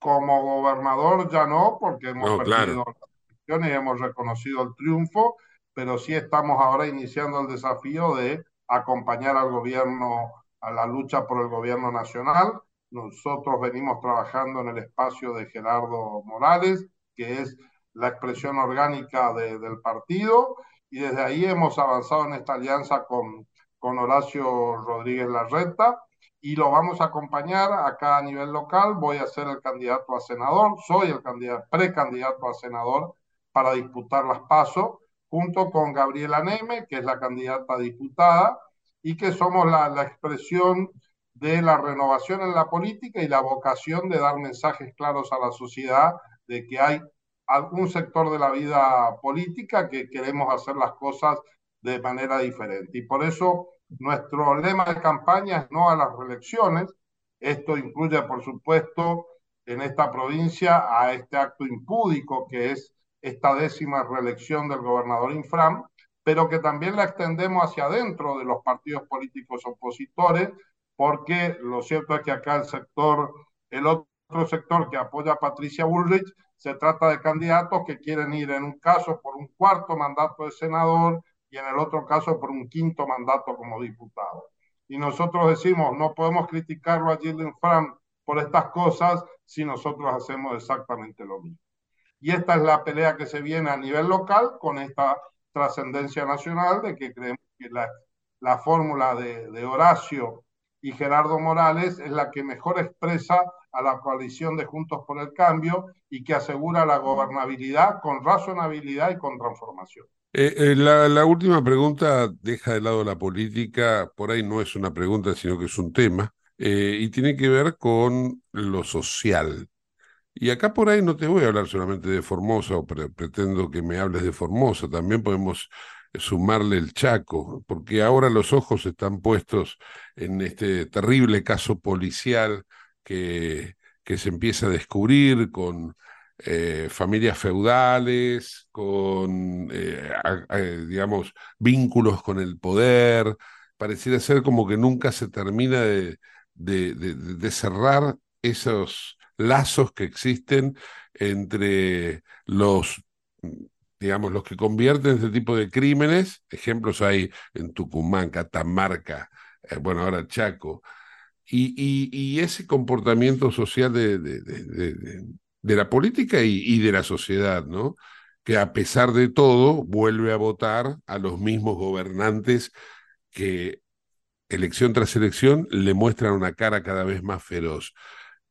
Como gobernador ya no, porque hemos No, perdido claro. las elecciones y hemos reconocido el triunfo, pero sí estamos ahora iniciando el desafío de acompañar al gobierno a la lucha por el gobierno nacional. Nosotros venimos trabajando en el espacio de Gerardo Morales, que es la expresión orgánica de, del partido, y desde ahí hemos avanzado en esta alianza con, con Horacio Rodríguez Larreta, y lo vamos a acompañar acá a nivel local. Voy a ser el candidato a senador, soy el candidato, precandidato a senador para disputar las pasos, junto con Gabriela Neme, que es la candidata diputada, y que somos la, expresión de la renovación en la política y la vocación de dar mensajes claros a la sociedad de que hay algún sector de la vida política que queremos hacer las cosas de manera diferente. Y por eso nuestro lema de campaña es no a las reelecciones. Esto incluye, por supuesto, en esta provincia a este acto impúdico que es esta décima reelección del gobernador Infram, pero que también la extendemos hacia adentro de los partidos políticos opositores, porque lo cierto es que acá el sector, el otro sector que apoya a Patricia Bullrich, se trata de candidatos que quieren ir en un caso por un cuarto mandato de senador y en el otro caso por un quinto mandato como diputado. Y nosotros decimos, no podemos criticarlo a Gilden Fram por estas cosas si nosotros hacemos exactamente lo mismo. Y esta es la pelea que se viene a nivel local con esta trascendencia nacional de que creemos que la, la fórmula de, de Horacio y Gerardo Morales es la que mejor expresa a la coalición de Juntos por el Cambio y que asegura la gobernabilidad con razonabilidad y con transformación. Eh, eh, la, última pregunta deja de lado la política, por ahí no es una pregunta, sino que es un tema, eh, y tiene que ver con lo social. Y acá por ahí no te voy a hablar solamente de Formosa, o pre pretendo que me hables de Formosa, también podemos sumarle el Chaco, porque ahora los ojos están puestos en este terrible caso policial que, que se empieza a descubrir con eh, familias feudales, con, eh, digamos, vínculos con el poder, pareciera ser como que nunca se termina de, de, de cerrar esos lazos que existen entre los digamos, los que convierten este tipo de crímenes, ejemplos hay en Tucumán, Catamarca, eh, bueno, ahora Chaco, y, ese comportamiento social de, de, de, de la política y, y, de la sociedad, ¿no? Que a pesar de todo vuelve a votar a los mismos gobernantes que elección tras elección le muestran una cara cada vez más feroz.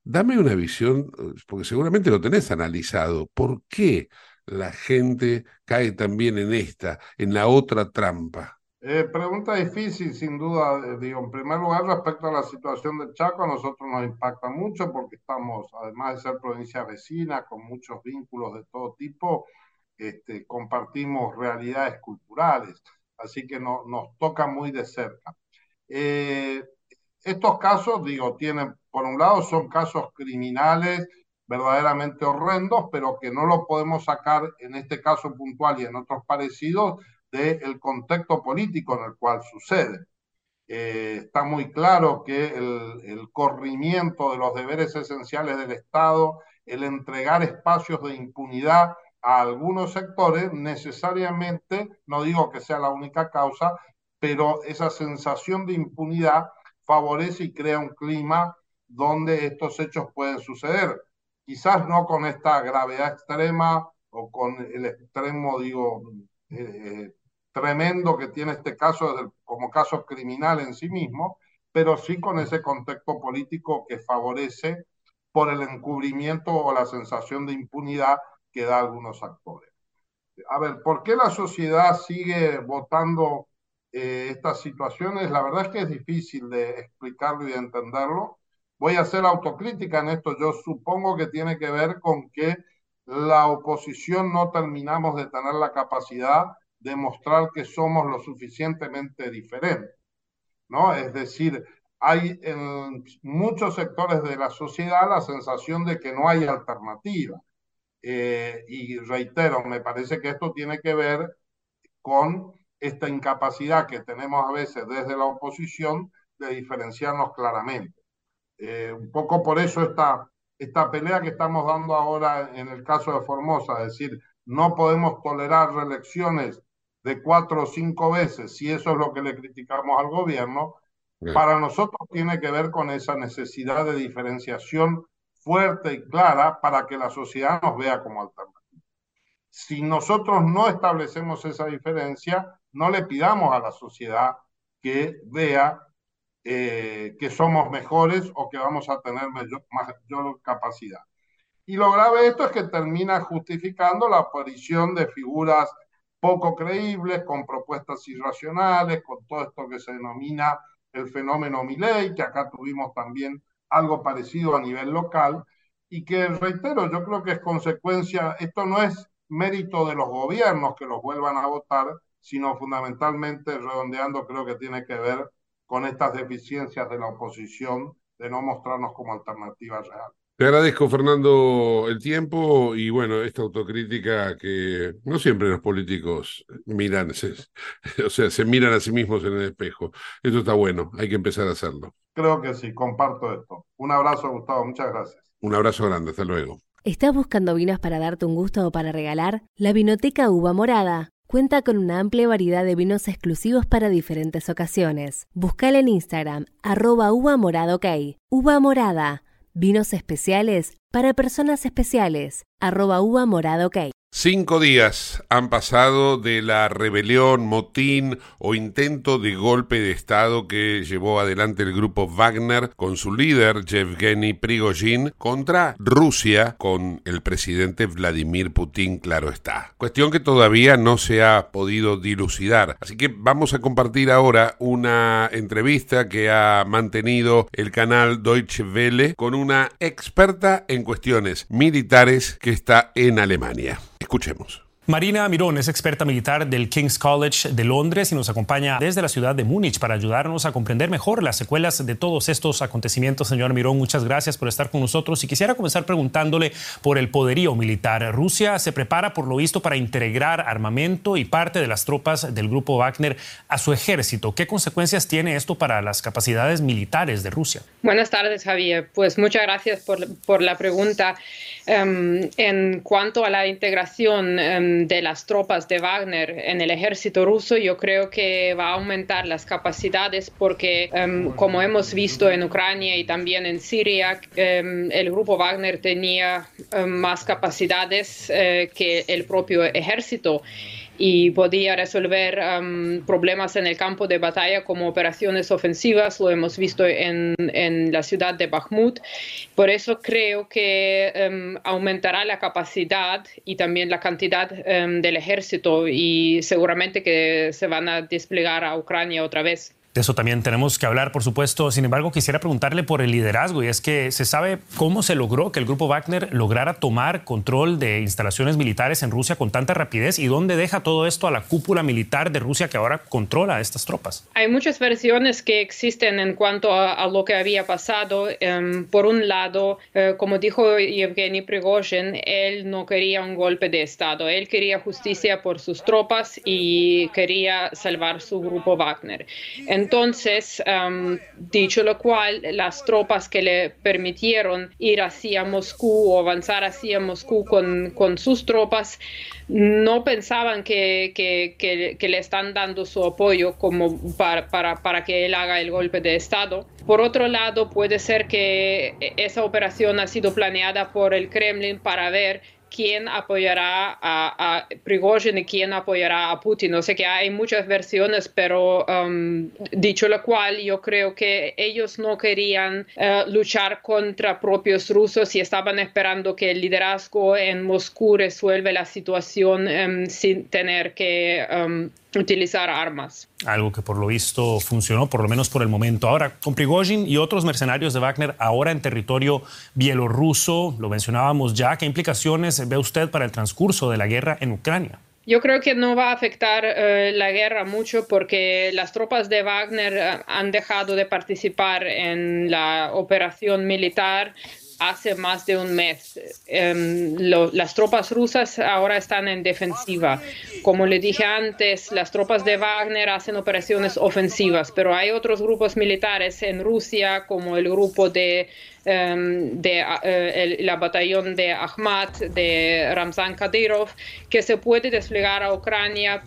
Dame una visión, porque seguramente lo tenés analizado. ¿Por qué la gente cae también en esta, en la otra trampa? Eh, pregunta difícil, sin duda. Eh, digo, en primer lugar, respecto a la situación de Chaco, a nosotros nos impacta mucho porque estamos, además de ser provincia vecina, con muchos vínculos de todo tipo, este, compartimos realidades culturales, así que no, nos toca muy de cerca. Eh, estos casos, digo, tienen, por un lado, son casos criminales verdaderamente horrendos, pero que no lo podemos sacar en este caso puntual y en otros parecidos del contexto político en el cual sucede. Eh, está muy claro que el, el, corrimiento de los deberes esenciales del Estado, el entregar espacios de impunidad a algunos sectores, necesariamente, no digo que sea la única causa, pero esa sensación de impunidad favorece y crea un clima donde estos hechos pueden suceder quizás no con esta gravedad extrema o con el extremo, digo, eh, tremendo que tiene este caso como caso criminal en sí mismo, pero sí con ese contexto político que favorece por el encubrimiento o la sensación de impunidad que da algunos actores. A ver, ¿por qué la sociedad sigue votando eh, estas situaciones? La verdad es que es difícil de explicarlo y de entenderlo voy a hacer autocrítica en esto, yo supongo que tiene que ver con que la oposición no terminamos de tener la capacidad de mostrar que somos lo suficientemente diferentes, ¿no? Es decir, hay en muchos sectores de la sociedad la sensación de que no hay alternativa. Eh, y reitero, me parece que esto tiene que ver con esta incapacidad que tenemos a veces desde la oposición de diferenciarnos claramente. Eh, un poco por eso esta, esta pelea que estamos dando ahora en el caso de Formosa, es decir, no podemos tolerar reelecciones de cuatro o cinco veces, si eso es lo que le criticamos al gobierno, Bien. para nosotros tiene que ver con esa necesidad de diferenciación fuerte y clara para que la sociedad nos vea como alternativa. Si nosotros no establecemos esa diferencia, no le pidamos a la sociedad que vea eh, que somos mejores o que vamos a tener mayor, capacidad. Y lo grave de esto es que termina justificando la aparición de figuras poco creíbles, con propuestas irracionales, con todo esto que se denomina el fenómeno Milley, que acá tuvimos también algo parecido a nivel local, y que, reitero, yo creo que es consecuencia, esto no es mérito de los gobiernos que los vuelvan a votar, sino fundamentalmente, redondeando, creo que tiene que ver con estas deficiencias de la oposición de no mostrarnos como alternativa real. Te agradezco, Fernando, el tiempo y bueno, esta autocrítica que no siempre los políticos miran, se, (laughs) o sea, se miran a sí mismos en el espejo. Esto está bueno, hay que empezar a hacerlo. Creo que sí, comparto esto. Un abrazo, Gustavo, muchas gracias. Un abrazo grande, hasta luego. ¿Estás buscando vinos para darte un gusto o para regalar? La Vinoteca Uva Morada Cuenta con una amplia variedad de vinos exclusivos para diferentes ocasiones. Buscala en Instagram, arroba uva morada. Uva morada, vinos especiales para personas especiales, arroba uva morada ok. Cinco días han pasado de la rebelión, motín o intento de golpe de Estado que llevó adelante el grupo Wagner con su líder Yevgeny Prigozhin contra Rusia con el presidente Vladimir Putin, claro está. Cuestión que todavía no se ha podido dilucidar. Así que vamos a compartir ahora una entrevista que ha mantenido el canal Deutsche Welle con una experta en cuestiones militares que está en Alemania. Escuchemos. Marina Mirón es experta militar del King's College de Londres y nos acompaña desde la ciudad de Múnich para ayudarnos a comprender mejor las secuelas de todos estos acontecimientos. Señor Mirón, muchas gracias por estar con nosotros y quisiera comenzar preguntándole por el poderío militar. Rusia se prepara, por lo visto, para integrar armamento y parte de las tropas del grupo Wagner a su ejército. ¿Qué consecuencias tiene esto para las capacidades militares de Rusia? Buenas tardes, Javier. Pues muchas gracias por, por la pregunta. Um, en cuanto a la integración um, de las tropas de Wagner en el ejército ruso, yo creo que va a aumentar las capacidades porque, um, como hemos visto en Ucrania y también en Siria, el grupo Wagner tenía más capacidades uh, que el propio ejército y podía resolver um, problemas en el campo de batalla como operaciones ofensivas, lo hemos visto en, en la ciudad de Bakhmut. Por eso creo que um, aumentará la capacidad y también la cantidad um, del ejército y seguramente que se van a desplegar a Ucrania otra vez. Eso también tenemos que hablar, por supuesto. Sin embargo, quisiera preguntarle por el liderazgo y es que se sabe cómo se logró que el grupo Wagner lograra tomar control de instalaciones militares en Rusia con tanta rapidez y dónde deja todo esto a la cúpula militar de Rusia que ahora controla a estas tropas. Hay muchas versiones que existen en cuanto a, lo que había pasado. Um, por un lado, uh, como dijo Yevgeny Prigozhin, él no quería un golpe de Estado, él quería justicia por sus tropas y quería salvar su grupo Wagner. En entonces, um, dicho lo cual, las tropas que le permitieron ir hacia Moscú o avanzar hacia Moscú con, sus tropas, no pensaban que, le están dando su apoyo como para que él haga el golpe de Estado. Por otro lado, puede ser que esa operación ha sido planeada por el Kremlin para ver quién apoyará a, a Prigozhin y quién apoyará a Putin. O sea que hay muchas versiones, pero um, dicho lo cual, yo creo que ellos no querían uh, luchar contra propios rusos y estaban esperando que el liderazgo en Moscú resuelva la situación um, sin tener que um, utilizar armas. Algo que por lo visto funcionó, por lo menos por el momento. Ahora, con Prigozhin y otros mercenarios de Wagner ahora en territorio bielorruso, lo mencionábamos ya, ¿qué implicaciones ve usted para el transcurso de la guerra en Ucrania? Yo creo que no va a afectar uh, la guerra mucho porque las tropas de Wagner uh, han dejado de participar en la operación militar hace más de un mes. Lo, las tropas rusas ahora están en defensiva. Como le dije antes, las tropas de Wagner hacen operaciones ofensivas, pero hay otros grupos militares en Rusia, como el grupo de, de uh, el, la batallón de Ahmad, de Ramzan Kadyrov, que se puede desplegar a Ucrania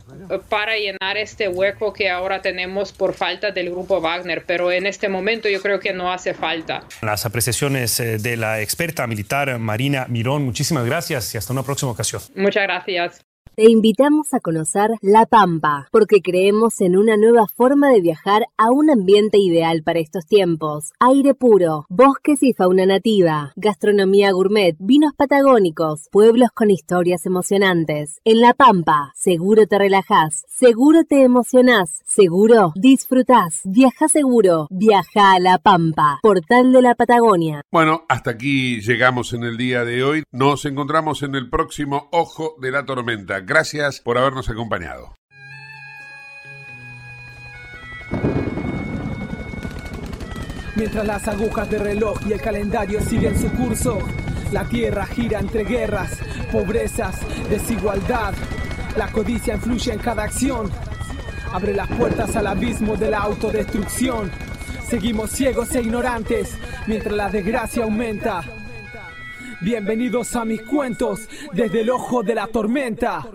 para llenar este hueco que ahora tenemos por falta del grupo Wagner. Pero en este momento yo creo que no hace falta. Las apreciaciones de la experta militar Marina Mirón, muchísimas gracias y hasta una próxima ocasión. Muchas gracias. Te invitamos a conocer La Pampa, porque creemos en una nueva forma de viajar a un ambiente ideal para estos tiempos. Aire puro, bosques y fauna nativa, gastronomía gourmet, vinos patagónicos, pueblos con historias emocionantes. En La Pampa, seguro te relajás, seguro te emocionás, seguro disfrutás. Viaja seguro, viaja a La Pampa, portal de la Patagonia. Bueno, hasta aquí llegamos en el día de hoy. Nos encontramos en el próximo Ojo de la Tormenta. Gracias por habernos acompañado. Mientras las agujas de reloj y el calendario siguen su curso, la tierra gira entre guerras, pobrezas, desigualdad. La codicia influye en cada acción. Abre las puertas al abismo de la autodestrucción. Seguimos ciegos e ignorantes mientras la desgracia aumenta. Bienvenidos a mis cuentos desde el ojo de la tormenta.